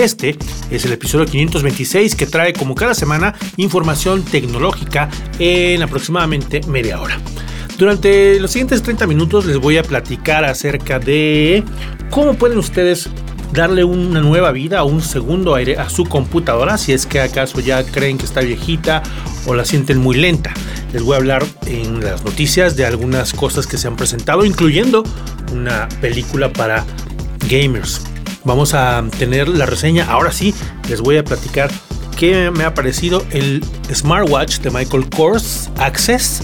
Este es el episodio 526 que trae como cada semana información tecnológica en aproximadamente media hora. Durante los siguientes 30 minutos les voy a platicar acerca de cómo pueden ustedes darle una nueva vida o un segundo aire a su computadora si es que acaso ya creen que está viejita o la sienten muy lenta. Les voy a hablar en las noticias de algunas cosas que se han presentado, incluyendo una película para gamers vamos a tener la reseña. Ahora sí, les voy a platicar qué me ha parecido el smartwatch de Michael Kors Access.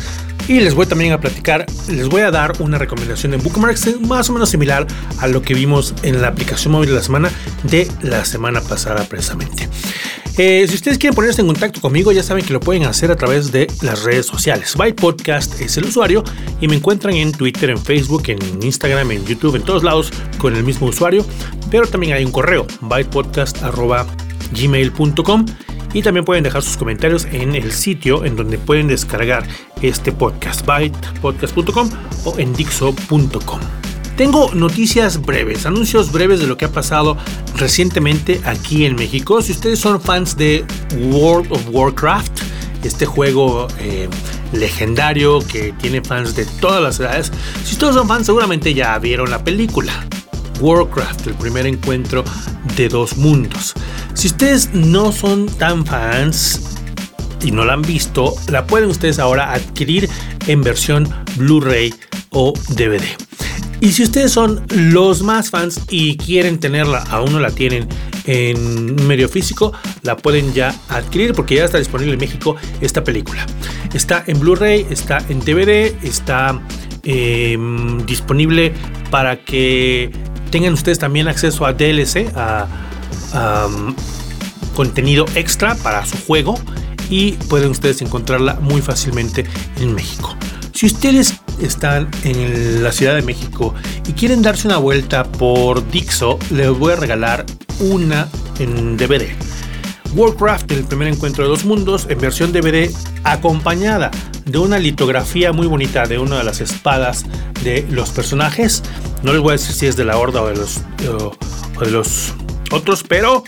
Y les voy también a platicar, les voy a dar una recomendación en Bookmarks más o menos similar a lo que vimos en la aplicación móvil de la semana de la semana pasada precisamente. Eh, si ustedes quieren ponerse en contacto conmigo, ya saben que lo pueden hacer a través de las redes sociales. Byte Podcast es el usuario y me encuentran en Twitter, en Facebook, en Instagram, en YouTube, en todos lados con el mismo usuario. Pero también hay un correo, bytepodcast.gmail.com y también pueden dejar sus comentarios en el sitio en donde pueden descargar este podcast, bytepodcast.com o en dixo.com. Tengo noticias breves, anuncios breves de lo que ha pasado recientemente aquí en México. Si ustedes son fans de World of Warcraft, este juego eh, legendario que tiene fans de todas las edades, si ustedes son fans seguramente ya vieron la película. Warcraft, el primer encuentro de dos mundos. Si ustedes no son tan fans y no la han visto, la pueden ustedes ahora adquirir en versión Blu-ray o DVD. Y si ustedes son los más fans y quieren tenerla, aún no la tienen en medio físico, la pueden ya adquirir porque ya está disponible en México esta película. Está en Blu-ray, está en DVD, está em, disponible para que tengan ustedes también acceso a DLC, a, contenido extra para su juego y pueden ustedes encontrarla muy fácilmente en México. Si ustedes están en la Ciudad de México y quieren darse una vuelta por Dixo, les voy a regalar una en DVD. Warcraft, el primer encuentro de dos mundos, en versión DVD, acompañada de una litografía muy bonita de una de las espadas de los personajes. No les voy a decir si es de la Horda o de los, o de los otros, pero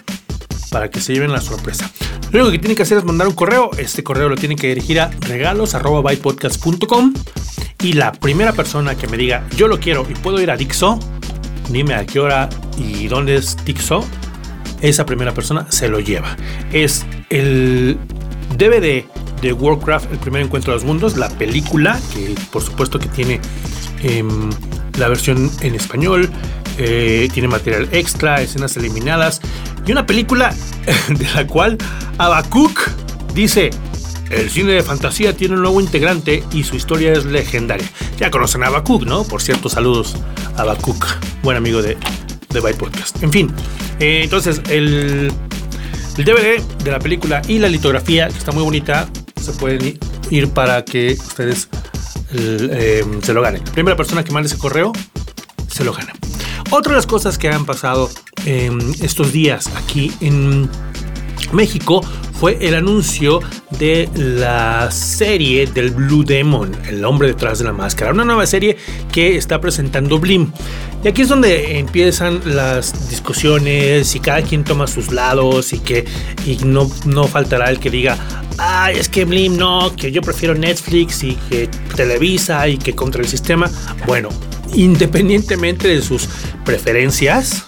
para que se lleven la sorpresa. Lo único que tienen que hacer es mandar un correo. Este correo lo tienen que dirigir a regalos.bypodcast.com y la primera persona que me diga yo lo quiero y puedo ir a Dixo, dime a qué hora y dónde es Dixo, esa primera persona se lo lleva. Es el DVD de Warcraft, el primer encuentro de los mundos, la película, que por supuesto que tiene em, la versión en español, eh, tiene material extra, escenas eliminadas y una película de la cual Abacook dice, el cine de fantasía tiene un nuevo integrante y su historia es legendaria. Ya conocen a Abacook, ¿no? Por cierto, saludos a Abacook, buen amigo de, de Byte Podcast. En fin, eh, entonces el, el DVD de la película y la litografía, que está muy bonita, se pueden ir para que ustedes eh, se lo ganen. La primera persona que mande ese correo se lo gana. Otra de las cosas que han pasado estos días aquí en México fue el anuncio de la serie del Blue Demon, el hombre detrás de la máscara, una nueva serie que está presentando Blim. Y aquí es donde empiezan las discusiones y cada quien toma sus lados y que y no, no faltará el que diga, ay, es que Blim no, que yo prefiero Netflix y que Televisa y que contra el sistema. Bueno, independientemente de sus preferencias,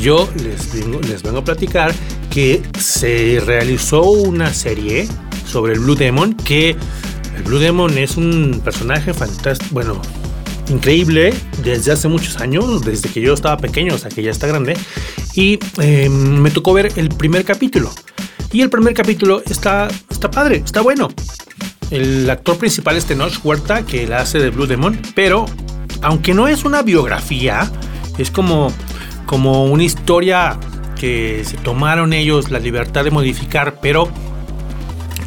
yo les vengo, les vengo a platicar que se realizó una serie sobre el Blue Demon, que el Blue Demon es un personaje fantástico, bueno, increíble desde hace muchos años, desde que yo estaba pequeño, o sea que ya está grande, y em, me tocó ver el primer capítulo. Y el primer capítulo está, está padre, está bueno. El actor principal es Tenoch Huerta, que la hace de Blue Demon, pero aunque no es una biografía, es como, como una historia que se tomaron ellos la libertad de modificar, pero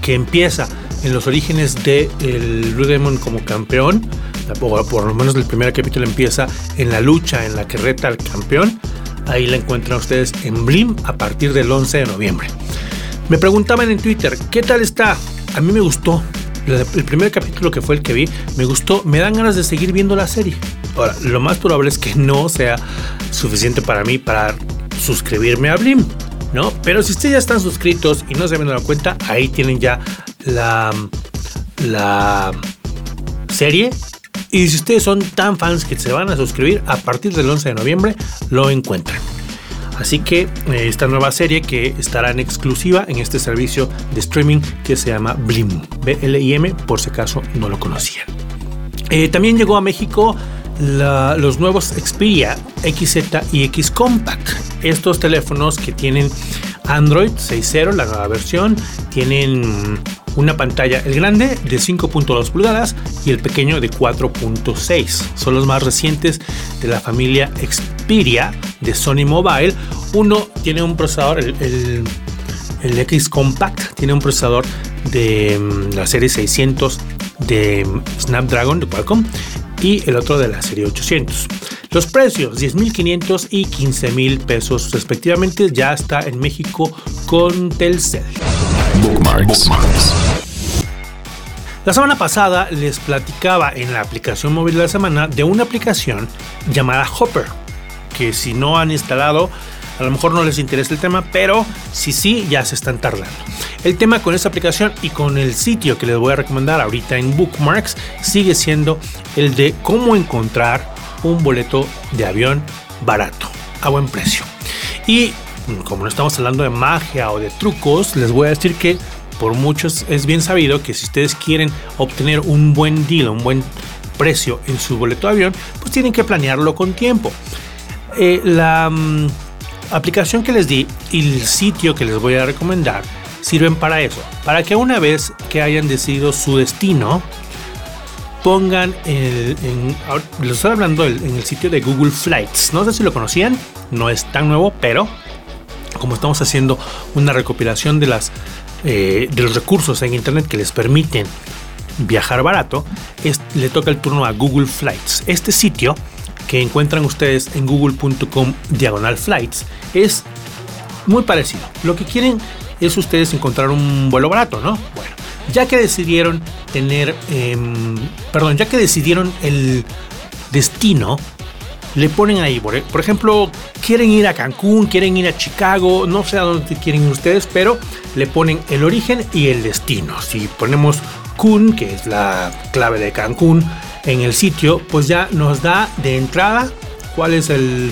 que empieza en los orígenes de Blue Demon como campeón, por lo menos el primer capítulo empieza en la lucha en la que reta al campeón. Ahí la encuentran ustedes en Blim a partir del 11 de noviembre. Me preguntaban en Twitter, ¿qué tal está? A mí me gustó. El primer capítulo que fue el que vi, me gustó. Me dan ganas de seguir viendo la serie. Ahora, lo más probable es que no sea suficiente para mí para suscribirme a Blim, ¿no? Pero si ustedes ya están suscritos y no se han dado cuenta, ahí tienen ya la, la serie. Y si ustedes son tan fans que se van a suscribir, a partir del 11 de noviembre lo encuentran. Así que eh, esta nueva serie que estará en exclusiva en este servicio de streaming que se llama Blim, B-L-I-M, por si acaso no lo conocían. Eh, también llegó a México los nuevos Xperia XZ y X Compact. Estos teléfonos que tienen Android 6.0, la nueva versión, tienen una pantalla, el grande de 5.2 pulgadas y el pequeño de 4.6. Son los más recientes de la familia Xperia de Sony Mobile. Uno tiene un procesador, el, el X Compact tiene un procesador de mm, la serie 600 de Snapdragon de Qualcomm y el otro de la serie 800. Los precios 10.500 y 15.000 pesos respectivamente ya está en México con Telcel. La semana pasada les platicaba en la aplicación móvil de la semana de una aplicación llamada Hopper, que si no han instalado a lo mejor no les interesa el tema, pero si sí, ya se están tardando. El tema con esta aplicación y con el sitio que les voy a recomendar ahorita en Bookmarks sigue siendo el de cómo encontrar un boleto de avión barato, a buen precio. Y como no estamos hablando de magia o de trucos, les voy a decir que por muchos es bien sabido que si ustedes quieren obtener un buen deal, un buen precio en su boleto de avión, pues tienen que planearlo con tiempo. Eh, la mm, aplicación que les di y el sitio que les voy a recomendar sirven para eso, para que una vez que hayan decidido su destino, pongan el, en, estoy hablando en el sitio de Google Flights. No sé si lo conocían, no es tan nuevo, pero como estamos haciendo una recopilación de las eh, de los recursos en internet que les permiten viajar barato, le toca el turno a Google Flights. Este sitio que encuentran ustedes en google.com diagonal flights es muy parecido. Lo que quieren es ustedes encontrar un vuelo barato, ¿no? Bueno, ya que decidieron tener, em, perdón, ya que decidieron el destino, le ponen ahí, por ejemplo, quieren ir a Cancún, quieren ir a Chicago, no sé a dónde quieren ir ustedes, pero le ponen el origen y el destino. Si ponemos Kun, que es la clave de Cancún, en el sitio, pues ya nos da de entrada cuál es el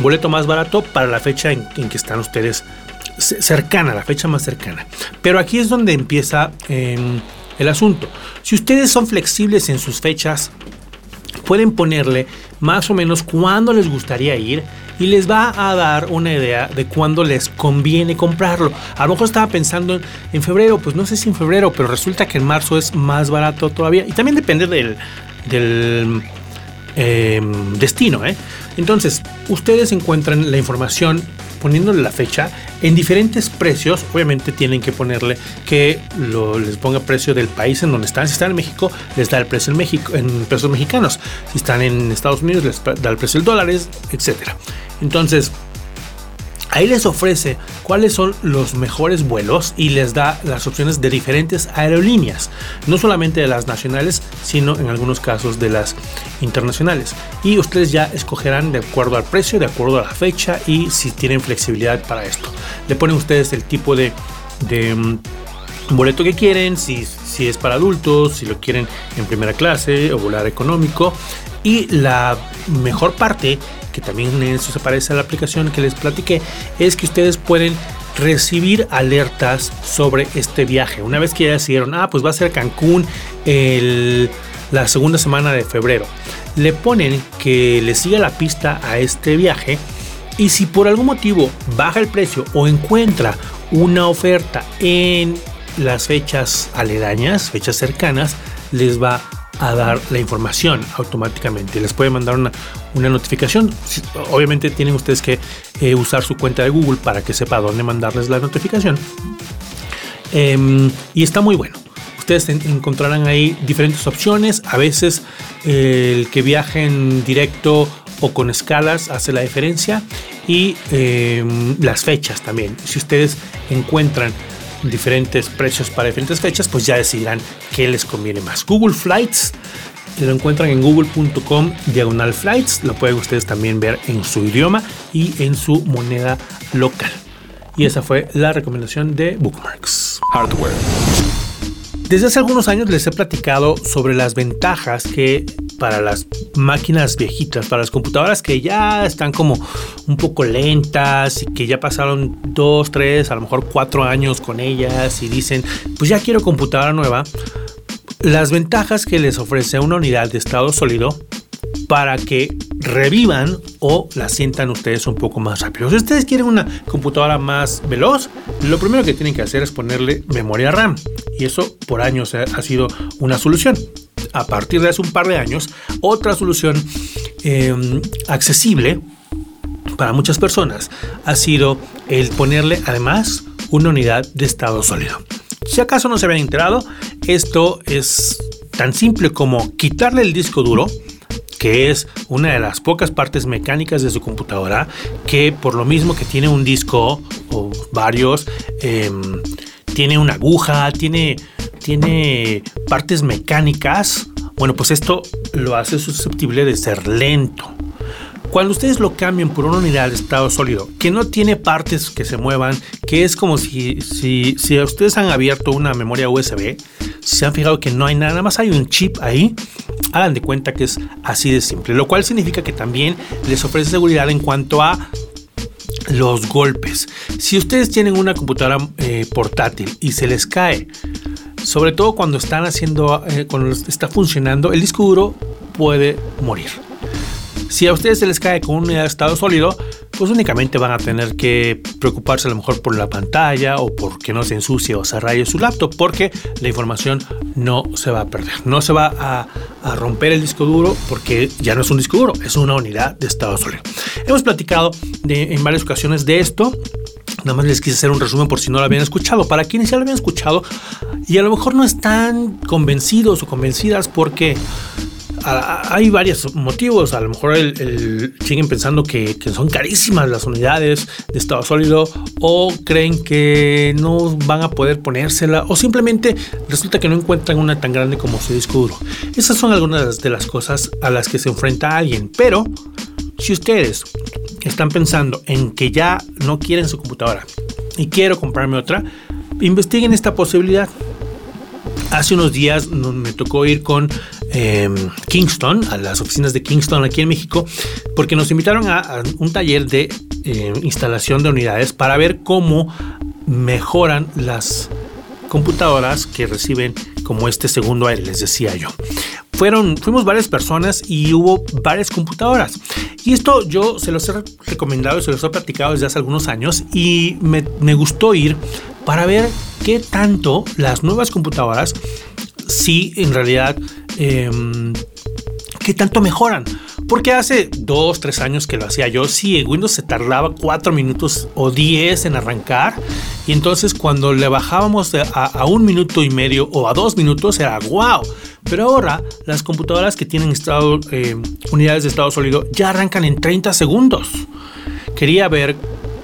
boleto más barato para la fecha en, que están ustedes cercana, la fecha más cercana. Pero aquí es donde empieza em, el asunto. Si ustedes son flexibles en sus fechas, pueden ponerle más o menos cuándo les gustaría ir y les va a dar una idea de cuándo les conviene comprarlo. A lo mejor estaba pensando en, febrero, pues no sé si en febrero, pero resulta que en marzo es más barato todavía. Y también depende del, em, destino. ¿eh? Entonces, ustedes encuentran la información poniéndole la fecha en diferentes precios. Obviamente tienen que ponerle que les ponga precio del país en donde están. Si están en México, les da el precio en México en pesos mexicanos. Si están en Estados Unidos, les da el precio en dólares, etcétera. Entonces, Ahí les ofrece cuáles son los mejores vuelos y les da las opciones de diferentes aerolíneas, no solamente de las nacionales, sino en algunos casos de las internacionales. Y ustedes ya escogerán de acuerdo al precio, de acuerdo a la fecha y si tienen flexibilidad para esto. Le ponen ustedes el tipo de, mm, boleto que quieren, si, si es para adultos, si lo quieren en primera clase o volar económico. Y la mejor parte que también en eso se a la aplicación que les platiqué, es que ustedes pueden recibir alertas sobre este viaje. Una vez que ya decidieron, ah, pues va a ser Cancún la segunda semana de febrero, le ponen que le siga la pista a este viaje y si por algún motivo baja el precio o encuentra una oferta en las fechas aledañas, fechas cercanas, les va a dar la información automáticamente. Les puede mandar una, notificación. Obviamente tienen ustedes que eh, usar su cuenta de Google para que sepa dónde mandarles la notificación. Em, y está muy bueno. Ustedes encontrarán ahí diferentes opciones. A veces el que viajen directo o con escalas hace la diferencia. Y em, las fechas también. Si ustedes encuentran diferentes precios para diferentes fechas, pues ya decidirán qué les conviene más. Google Flights lo encuentran en google.com diagonal flights. Lo pueden ustedes también ver en su idioma y en su moneda local. Y esa fue la recomendación de Bookmarks. Hardware. Desde hace algunos años les he platicado sobre las ventajas que para las máquinas viejitas, para las computadoras que ya están como un poco lentas y que ya pasaron dos, tres, a lo mejor cuatro años con ellas y dicen, pues ya quiero computadora nueva, las ventajas que les ofrece una unidad de estado sólido para que revivan o la sientan ustedes un poco más rápido. Si ustedes quieren una computadora más veloz, lo primero que tienen que hacer es ponerle memoria RAM. Y eso por años ha sido una solución. A partir de hace un par de años, otra solución em, accesible para muchas personas ha sido el ponerle además una unidad de estado sólido. Si acaso no se habían enterado, esto es tan simple como quitarle el disco duro, que es una de las pocas partes mecánicas de su computadora, que por lo mismo que tiene un disco o varios, em, tiene una aguja, tiene, tiene partes mecánicas, bueno, pues esto lo hace susceptible de ser lento. Cuando ustedes lo cambien por una unidad de estado sólido que no tiene partes que se muevan, que es como si, si, si ustedes han abierto una memoria USB, se han fijado que no hay nada, más hay un chip ahí, hagan de cuenta que es así de simple, lo cual significa que también les ofrece seguridad en cuanto a los golpes. Si ustedes tienen una computadora eh, portátil y se les cae, sobre todo cuando están haciendo, eh, cuando está funcionando, el disco duro puede morir. Si a ustedes se les cae con una unidad de estado sólido, pues únicamente van a tener que preocuparse a lo mejor por la pantalla o por que no se ensucie o se raye su laptop, porque la información no se va a perder. No se va a, romper el disco duro porque ya no es un disco duro, es una unidad de estado sólido. Hemos platicado en varias ocasiones de esto. Nada más les quise hacer un resumen por si no lo habían escuchado. Para quienes ya lo habían escuchado y a lo mejor no están convencidos o convencidas porque hay varios motivos. A lo mejor siguen pensando que, son carísimas las unidades de estado sólido o creen que no van a poder ponérsela o simplemente resulta que no encuentran una tan grande como su disco duro. Esas son algunas de las cosas a las que se enfrenta alguien. Pero si ustedes están pensando en que ya no quieren su computadora y quiero comprarme otra, investiguen esta posibilidad. Hace unos días me tocó ir con Em, Kingston, a las oficinas de Kingston aquí en México, porque nos invitaron a, un taller de em, instalación de unidades para ver cómo mejoran las computadoras que reciben como este segundo aire, les decía yo. Fueron, fuimos varias personas y hubo varias computadoras. Y esto yo se los he recomendado y se los he platicado desde hace algunos años y me, me gustó ir para ver qué tanto las nuevas computadoras si en realidad Em, ¿qué tanto mejoran? Porque hace dos, tres años que lo hacía yo, sí, Windows se tardaba cuatro minutos o diez en arrancar. Y entonces cuando le bajábamos a, un minuto y medio o a dos minutos era wow. Pero ahora las computadoras que tienen em, unidades de estado sólido ya arrancan en 30 segundos. Quería ver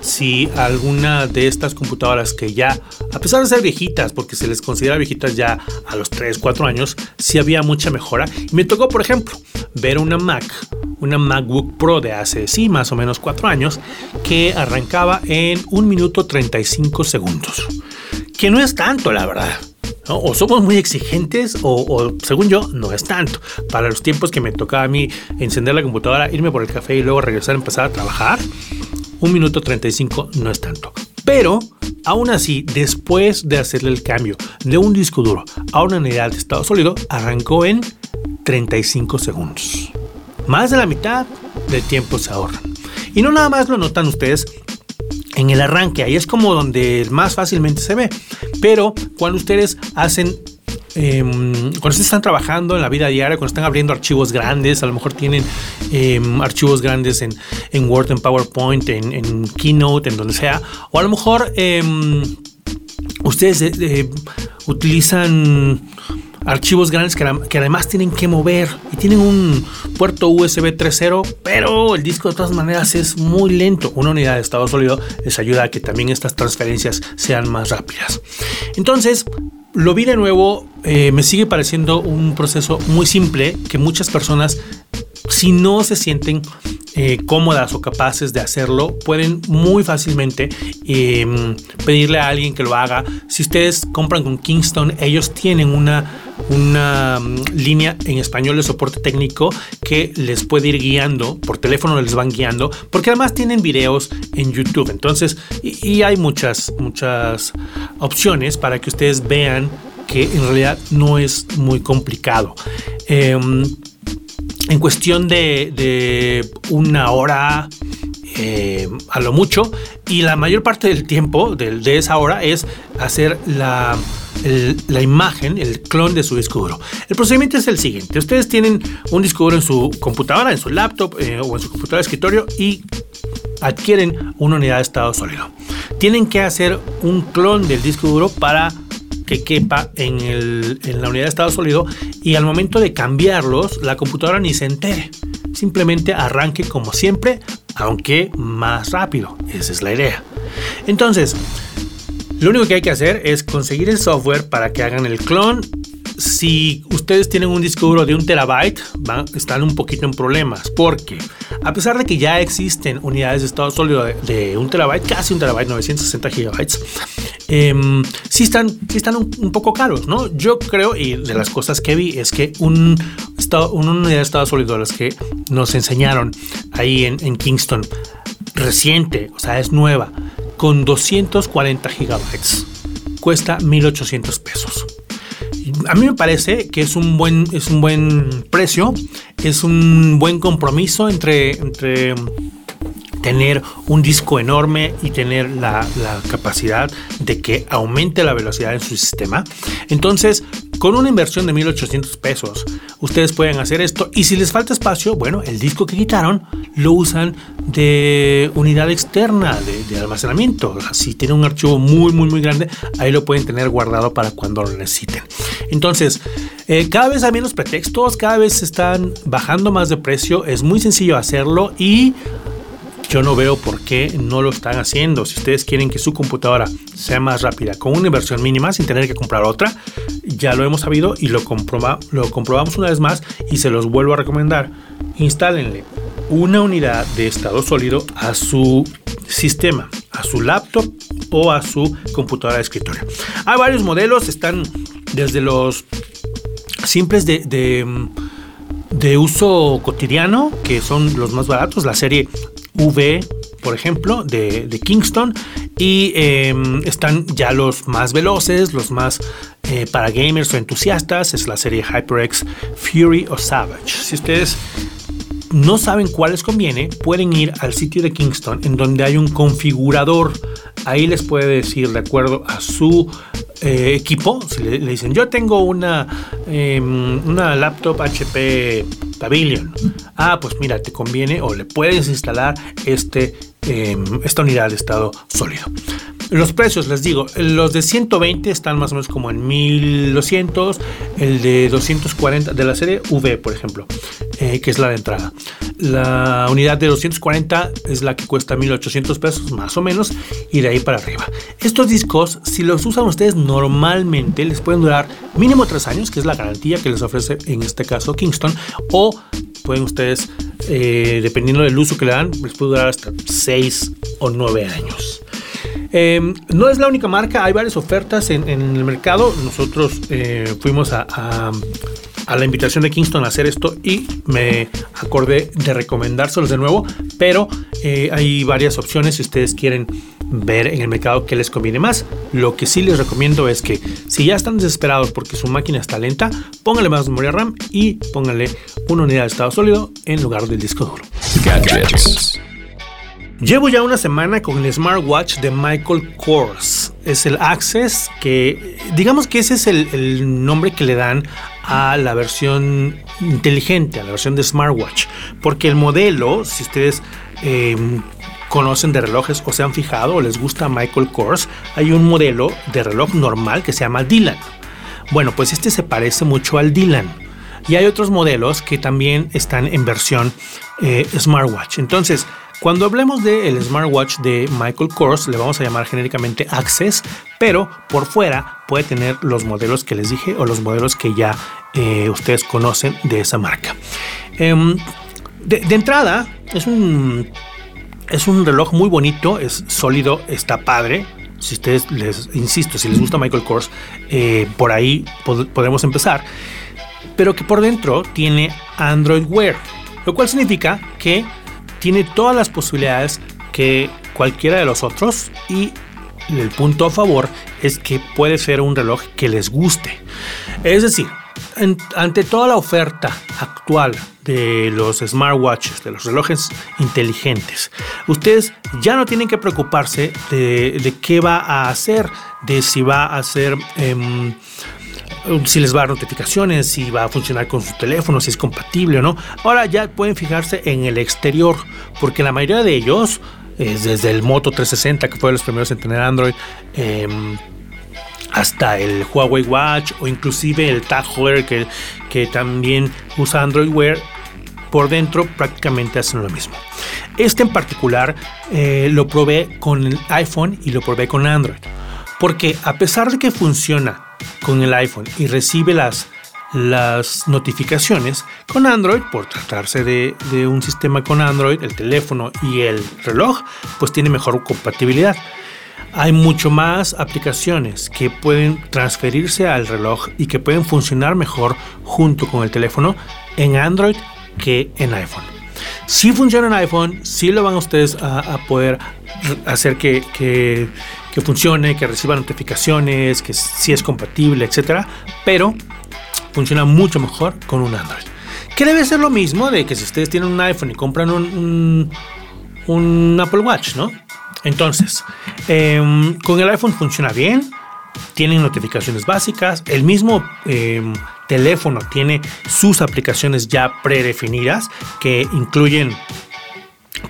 si alguna de estas computadoras que ya, a pesar de ser viejitas, porque se les considera viejitas ya a los 3, 4 años, si había mucha mejora. Me tocó, por ejemplo, ver una Mac, una MacBook Pro de hace, sí, más o menos 4 años, que arrancaba en 1 minuto 35 segundos. Que no es tanto, la verdad. O somos muy exigentes o, según yo, no es tanto. Para los tiempos que me tocaba a mí encender la computadora, irme por el café y luego regresar a empezar a trabajar, un minuto 35 no es tanto. Pero, aún así, después de hacerle el cambio de un disco duro a una unidad de estado sólido, arrancó en 35 segundos. Más de la mitad del tiempo se ahorra. Y no nada más lo notan ustedes en el arranque, ahí es como donde más fácilmente se ve. Pero cuando ustedes hacen Em, cuando están trabajando en la vida diaria, cuando están abriendo archivos grandes, a lo mejor tienen em, archivos grandes en, Word, en PowerPoint, en, Keynote, en donde sea, o a lo mejor em, ustedes eh, eh, utilizan archivos grandes que, además tienen que mover y tienen un puerto USB 3.0, pero el disco de todas maneras es muy lento. Una unidad de estado sólido les ayuda a que también estas transferencias sean más rápidas. Entonces, lo vi de nuevo, eh, me sigue pareciendo un proceso muy simple que muchas personas si no se sienten eh, cómodas o capaces de hacerlo, pueden muy fácilmente em, pedirle a alguien que lo haga. Si ustedes compran con Kingston, ellos tienen una, una mm, línea en español de soporte técnico que les puede ir guiando, por teléfono les van guiando, porque además tienen videos en YouTube. Entonces, y, hay muchas, muchas opciones para que ustedes vean que en realidad no es muy complicado. Em, en cuestión de, una hora eh, a lo mucho y la mayor parte del tiempo de, esa hora es hacer la, imagen, el clon de su disco duro. El procedimiento es el siguiente. Ustedes tienen un disco duro en su computadora, en su laptop eh, o en su computadora de escritorio y adquieren una unidad de estado sólido. Tienen que hacer un clon del disco duro para que quepa en, la unidad de estado sólido y al momento de cambiarlos la computadora ni se entere. Simplemente arranque como siempre, aunque más rápido. Esa es la idea. Entonces, lo único que hay que hacer es conseguir el software para que hagan el clon si ustedes tienen un disco duro de un terabyte, están un poquito en problemas, porque a pesar de que ya existen unidades de estado sólido de, un terabyte, casi un terabyte, 960 gigabytes, eh, sí están, sí están un, poco caros, ¿no? Yo creo, y de las cosas que vi, es que un estado, una unidad de estado sólido, las que nos enseñaron ahí en, en Kingston, reciente, o sea, es nueva, con 240 gigabytes, cuesta 1800 pesos a mí me parece que es un buen, es un buen precio, es un buen compromiso entre, entre tener un disco enorme y tener la, capacidad de que aumente la velocidad en su sistema. Entonces, con una inversión de 1800 pesos, ustedes pueden hacer esto. Y si les falta espacio, bueno, el disco que quitaron lo usan de unidad externa de, almacenamiento. Si tienen un archivo muy, muy, muy grande, ahí lo pueden tener guardado para cuando lo necesiten. Entonces, eh, cada vez hay menos pretextos, cada vez están bajando más de precio. Es muy sencillo hacerlo y yo no veo por qué no lo están haciendo. Si ustedes quieren que su computadora sea más rápida con una inversión mínima sin tener que comprar otra, ya lo hemos sabido y lo, lo comprobamos una vez más y se los vuelvo a recomendar. Instálenle una unidad de estado sólido a su sistema, a su laptop o a su computadora de escritorio. Hay varios modelos, están desde los simples de, de, uso cotidiano, que son los más baratos, la serie V, por ejemplo, de, Kingston. Y em, están ya los más veloces, los más eh, para gamers o entusiastas. Es la serie HyperX Fury o Savage. Si ustedes no saben cuál les conviene, pueden ir al sitio de Kingston en donde hay un configurador. Ahí les puede decir, de acuerdo a su eh, equipo, si le, dicen, yo tengo una, em, una laptop HP Pavilion. Ah, pues mira, te conviene o le puedes instalar este, em, esta unidad de estado sólido. Los precios, les digo, los de 120 están más o menos como en 1200, el de 240 de la serie V, por ejemplo, que es la de entrada. La unidad de 240 es la que cuesta 1800 pesos más o menos y de ahí para arriba. Estos discos, si los usan ustedes normalmente, les pueden durar mínimo 3 años, que es la garantía que les ofrece en este caso Kingston, o pueden ustedes, eh, dependiendo del uso que le dan, les puede durar hasta 6 o 9 años. Em, no es la única marca, hay varias ofertas en, el mercado. Nosotros eh, fuimos a, la invitación de Kingston a hacer esto y me acordé de recomendárselos de nuevo, pero eh, hay varias opciones si ustedes quieren ver en el mercado qué les conviene más. Lo que sí les recomiendo es que si ya están desesperados porque su máquina está lenta, pónganle más memoria RAM y pónganle una unidad de estado sólido en lugar del disco duro. Llevo ya una semana con el smartwatch de Michael Kors. Es el Access, que digamos que ese es el, nombre que le dan a la versión inteligente, a la versión de smartwatch. Porque el modelo, si ustedes em, conocen de relojes o se han fijado o les gusta Michael Kors, hay un modelo de reloj normal que se llama Dylan. Bueno, pues este se parece mucho al Dylan. Y hay otros modelos que también están en versión eh, smartwatch. Entonces, cuando hablemos del smartwatch de Michael Kors, le vamos a llamar genéricamente Access, pero por fuera puede tener los modelos que les dije o los modelos que ya eh, ustedes conocen de esa marca. Em, de, entrada, es un, es un reloj muy bonito, es sólido, está padre. Si ustedes les insisto, si les gusta Michael Kors, eh, por ahí podemos empezar. Pero que por dentro tiene Android Wear, lo cual significa que tiene todas las posibilidades que cualquiera de los otros y el punto a favor es que puede ser un reloj que les guste. Es decir, ante toda la oferta actual de los smartwatches, de los relojes inteligentes, ustedes ya no tienen que preocuparse de, qué va a hacer, de si va a hacer... Em, si les va a dar notificaciones, si va a funcionar con su teléfono, si es compatible o no. Ahora ya pueden fijarse en el exterior, porque la mayoría de ellos, desde el Moto 360, que fue de los primeros en tener Android, em, hasta el Huawei Watch o inclusive el Tag Heuer que, que también usa Android Wear, por dentro prácticamente hacen lo mismo. Este en particular eh, lo probé con el iPhone y lo probé con Android. Porque a pesar de que funciona con el iPhone y recibe las, las notificaciones con Android, por tratarse de, de un sistema con Android, el teléfono y el reloj, pues tiene mejor compatibilidad hay mucho más aplicaciones que pueden transferirse al reloj y que pueden funcionar mejor junto con el teléfono en Android que en iPhone. Si funciona en iPhone, si lo van ustedes a, poder hacer que, funcione, que reciba notificaciones, que si es compatible, etcétera, pero funciona mucho mejor con un Android. Que debe ser lo mismo de que si ustedes tienen un iPhone y compran un, un Apple Watch, ¿no? Entonces, em, con el iPhone funciona bien, tienen notificaciones básicas, el mismo em, teléfono tiene sus aplicaciones ya predefinidas que incluyen,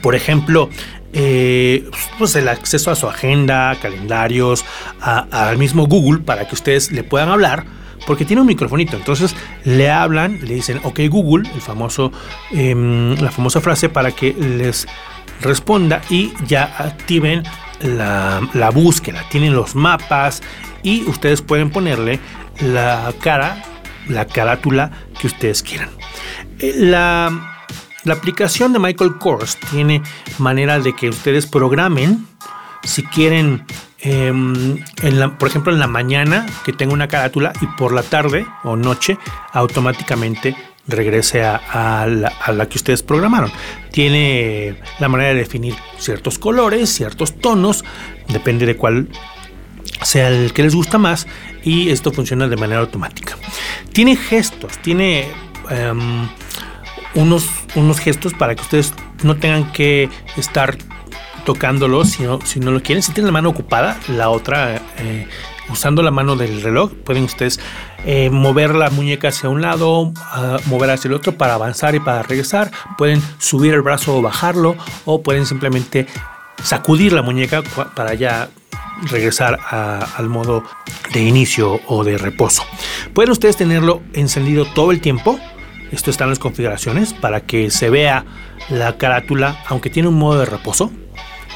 por ejemplo, eh, pues el acceso a su agenda, calendarios, al mismo Google para que ustedes le puedan hablar porque tiene un microfonito. Entonces le hablan, le dicen, ok Google, el famoso, em, la famosa frase para que les responda y ya activen la, búsqueda. Tienen los mapas y ustedes pueden ponerle la cara, la carátula que ustedes quieran. Eh, la, aplicación de Michael Kors tiene manera de que ustedes programen si quieren, em, por ejemplo, en la mañana que tenga una carátula y por la tarde o noche automáticamente regrese a, la, que ustedes programaron. Tiene la manera de definir ciertos colores, ciertos tonos, depende de cuál sea el que les gusta más y esto funciona de manera automática. Tiene gestos, tiene em, unos, unos gestos para que ustedes no tengan que estar tocándolo si no, si no lo quieren. Si tienen la mano ocupada, la otra eh, usando la mano del reloj pueden ustedes eh, mover la muñeca hacia un lado, mover hacia el otro para avanzar y para regresar. Pueden subir el brazo o bajarlo o pueden simplemente sacudir la muñeca para ya regresar al modo de inicio o de reposo. Pueden ustedes tenerlo encendido todo el tiempo. Esto está en las configuraciones para que se vea la carátula, aunque tiene un modo de reposo,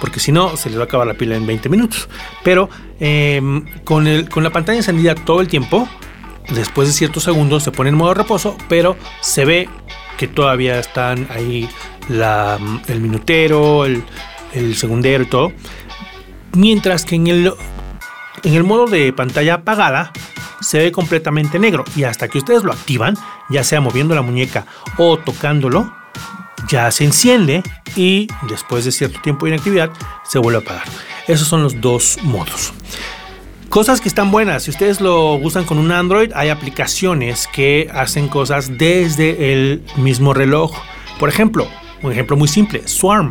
porque si no se les va a acabar la pila en 20 minutos. Pero em, con, el, con la pantalla encendida todo el tiempo, después de ciertos segundos se pone en modo reposo, pero se ve que todavía están ahí el minutero, el, segundero y todo. Mientras que en el, en el modo de pantalla apagada se ve completamente negro y hasta que ustedes lo activan, ya sea moviendo la muñeca o tocándolo, ya se enciende y después de cierto tiempo de inactividad se vuelve a apagar. Esos son los dos modos. Cosas que están buenas, si ustedes lo usan con un Android, hay aplicaciones que hacen cosas desde el mismo reloj. Por ejemplo, un ejemplo muy simple, Swarm.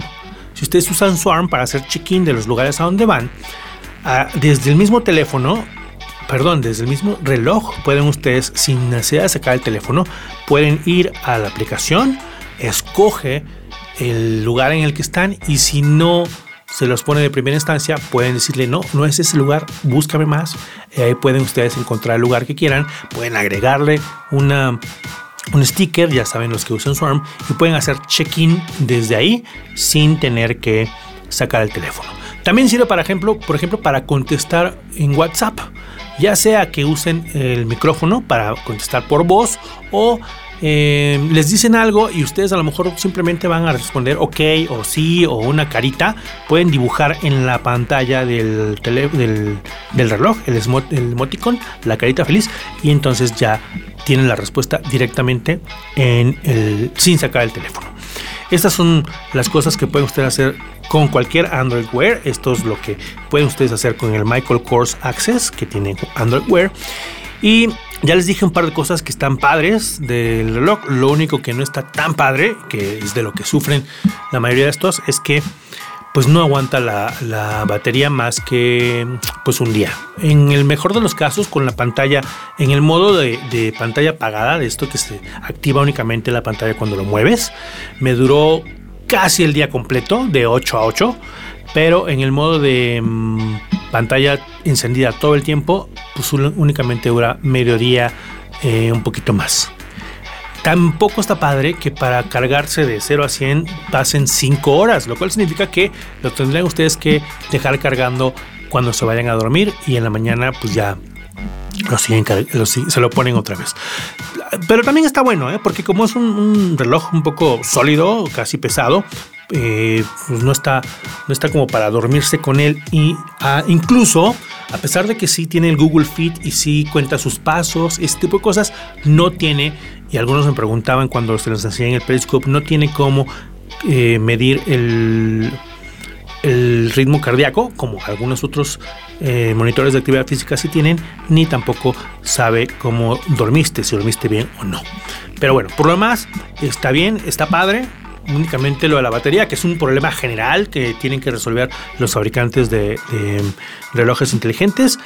Si ustedes usan Swarm para hacer check-in de los lugares a donde van, desde el mismo teléfono, perdón, desde el mismo reloj, pueden ustedes, sin necesidad de sacar el teléfono, pueden ir a la aplicación, escoge el lugar en el que están y si no se los pone de primera instancia, pueden decirle, no, no es ese lugar, búscame más. ahí pueden ustedes encontrar el lugar que quieran. Pueden agregarle un sticker, ya saben los que usan Swarm, y pueden hacer check-in desde ahí sin tener que sacar el teléfono. También sirve, para ejemplo, por ejemplo, para contestar en WhatsApp, ya sea que usen el micrófono para contestar por voz o eh, les dicen algo y ustedes a lo mejor simplemente van a responder ok o sí o una carita. Pueden dibujar en la pantalla del, del, del reloj el, el emoticon, la carita feliz, y entonces ya tienen la respuesta directamente en el, sin sacar el teléfono. Estas son las cosas que pueden ustedes hacer con cualquier Android Wear. Esto es lo que pueden ustedes hacer con el Michael Kors Access que tiene Android Wear. Y ya les dije un par de cosas que están padres del reloj. Lo único que no está tan padre, que es de lo que sufren la mayoría de estos, es que pues no aguanta la, batería más que pues un día. En el mejor de los casos, con la pantalla, en el modo de, de, pantalla apagada, de esto que se activa únicamente la pantalla cuando lo mueves, me duró casi el día completo, de 8 a 8 pero en el modo de mm, pantalla encendida todo el tiempo, pues únicamente dura mediodía, eh, un poquito más. Tampoco está padre que para cargarse de 0 a 100 pasen 5 horas, lo cual significa que lo tendrían ustedes que dejar cargando cuando se vayan a dormir y en la mañana pues ya lo siguen, se lo ponen otra vez. Pero también está bueno, ¿eh? porque como es un, reloj un poco sólido, casi pesado, eh, pues no está, no está como para dormirse con él. Y ah, incluso, a pesar de que sí tiene el Google Fit y sí cuenta sus pasos, este tipo de cosas, no tiene, y algunos me preguntaban cuando se los enseñé en el Periscope, no tiene cómo eh, medir el, el ritmo cardíaco, como algunos otros eh, monitores de actividad física sí tienen, ni tampoco sabe cómo dormiste, si dormiste bien o no. Pero bueno, por lo demás, está bien, está padre únicamente lo de la batería, que es un problema general que tienen que resolver los fabricantes de, relojes inteligentes.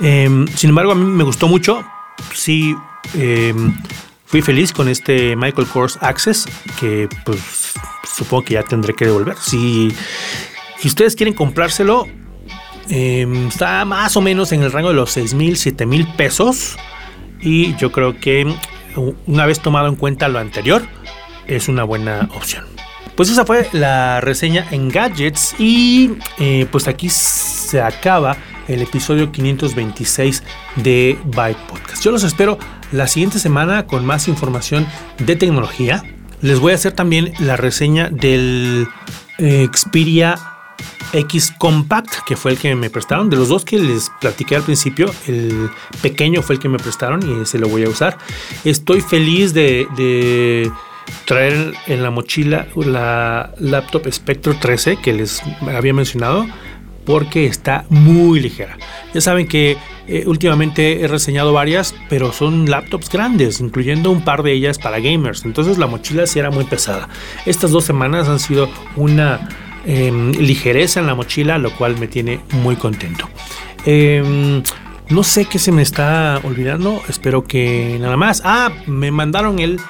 Em, sin embargo, a mí me gustó mucho. Sí, em, fui feliz con este Michael Kors Access, que pues supongo que ya tendré que devolver. Si, ustedes quieren comprárselo, em, está más o menos en el rango de los 6 mil, 7 mil pesos. Y yo creo que una vez tomado en cuenta lo anterior, es una buena opción. Pues esa fue la reseña en gadgets y eh, pues aquí se acaba el episodio 526 de Byte Podcast. Yo los espero la siguiente semana con más información de tecnología. Les voy a hacer también la reseña del eh, Xperia X Compact, que fue el que me prestaron. De los dos que les platiqué al principio, el pequeño fue el que me prestaron y ese lo voy a usar. Estoy feliz de traer en la mochila la laptop Spectre 13 que les había mencionado porque está muy ligera. Ya saben que eh, últimamente he reseñado varias, pero son laptops grandes, incluyendo un par de ellas para gamers. Entonces la mochila sí era muy pesada. Estas dos semanas han sido una em, ligereza en la mochila, lo cual me tiene muy contento. Em, no sé qué se me está olvidando, espero que nada más. Ah, me mandaron el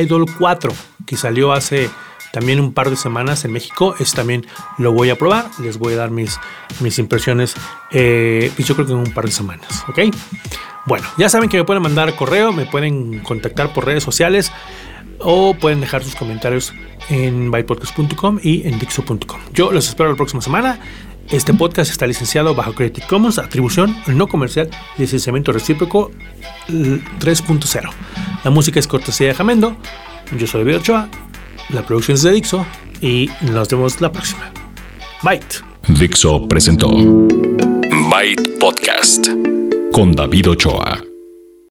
Idol 4, que salió hace también un par de semanas en México. Es también lo voy a probar. Les voy a dar mis, mis impresiones. Eh, pues yo creo que en un par de semanas. ¿Ok? Bueno, ya saben que me pueden mandar correo, me pueden contactar por redes sociales o pueden dejar sus comentarios en bypodcast.com y en dixo.com. Yo los espero la próxima semana. Este podcast está licenciado bajo Creative Commons, atribución no comercial y licenciamiento recíproco 3.0. La música es cortesía de Jamendo. Yo soy David Ochoa. La producción es de Dixo. Y nos vemos la próxima. Byte. Dixo presentó Byte Podcast con David Ochoa.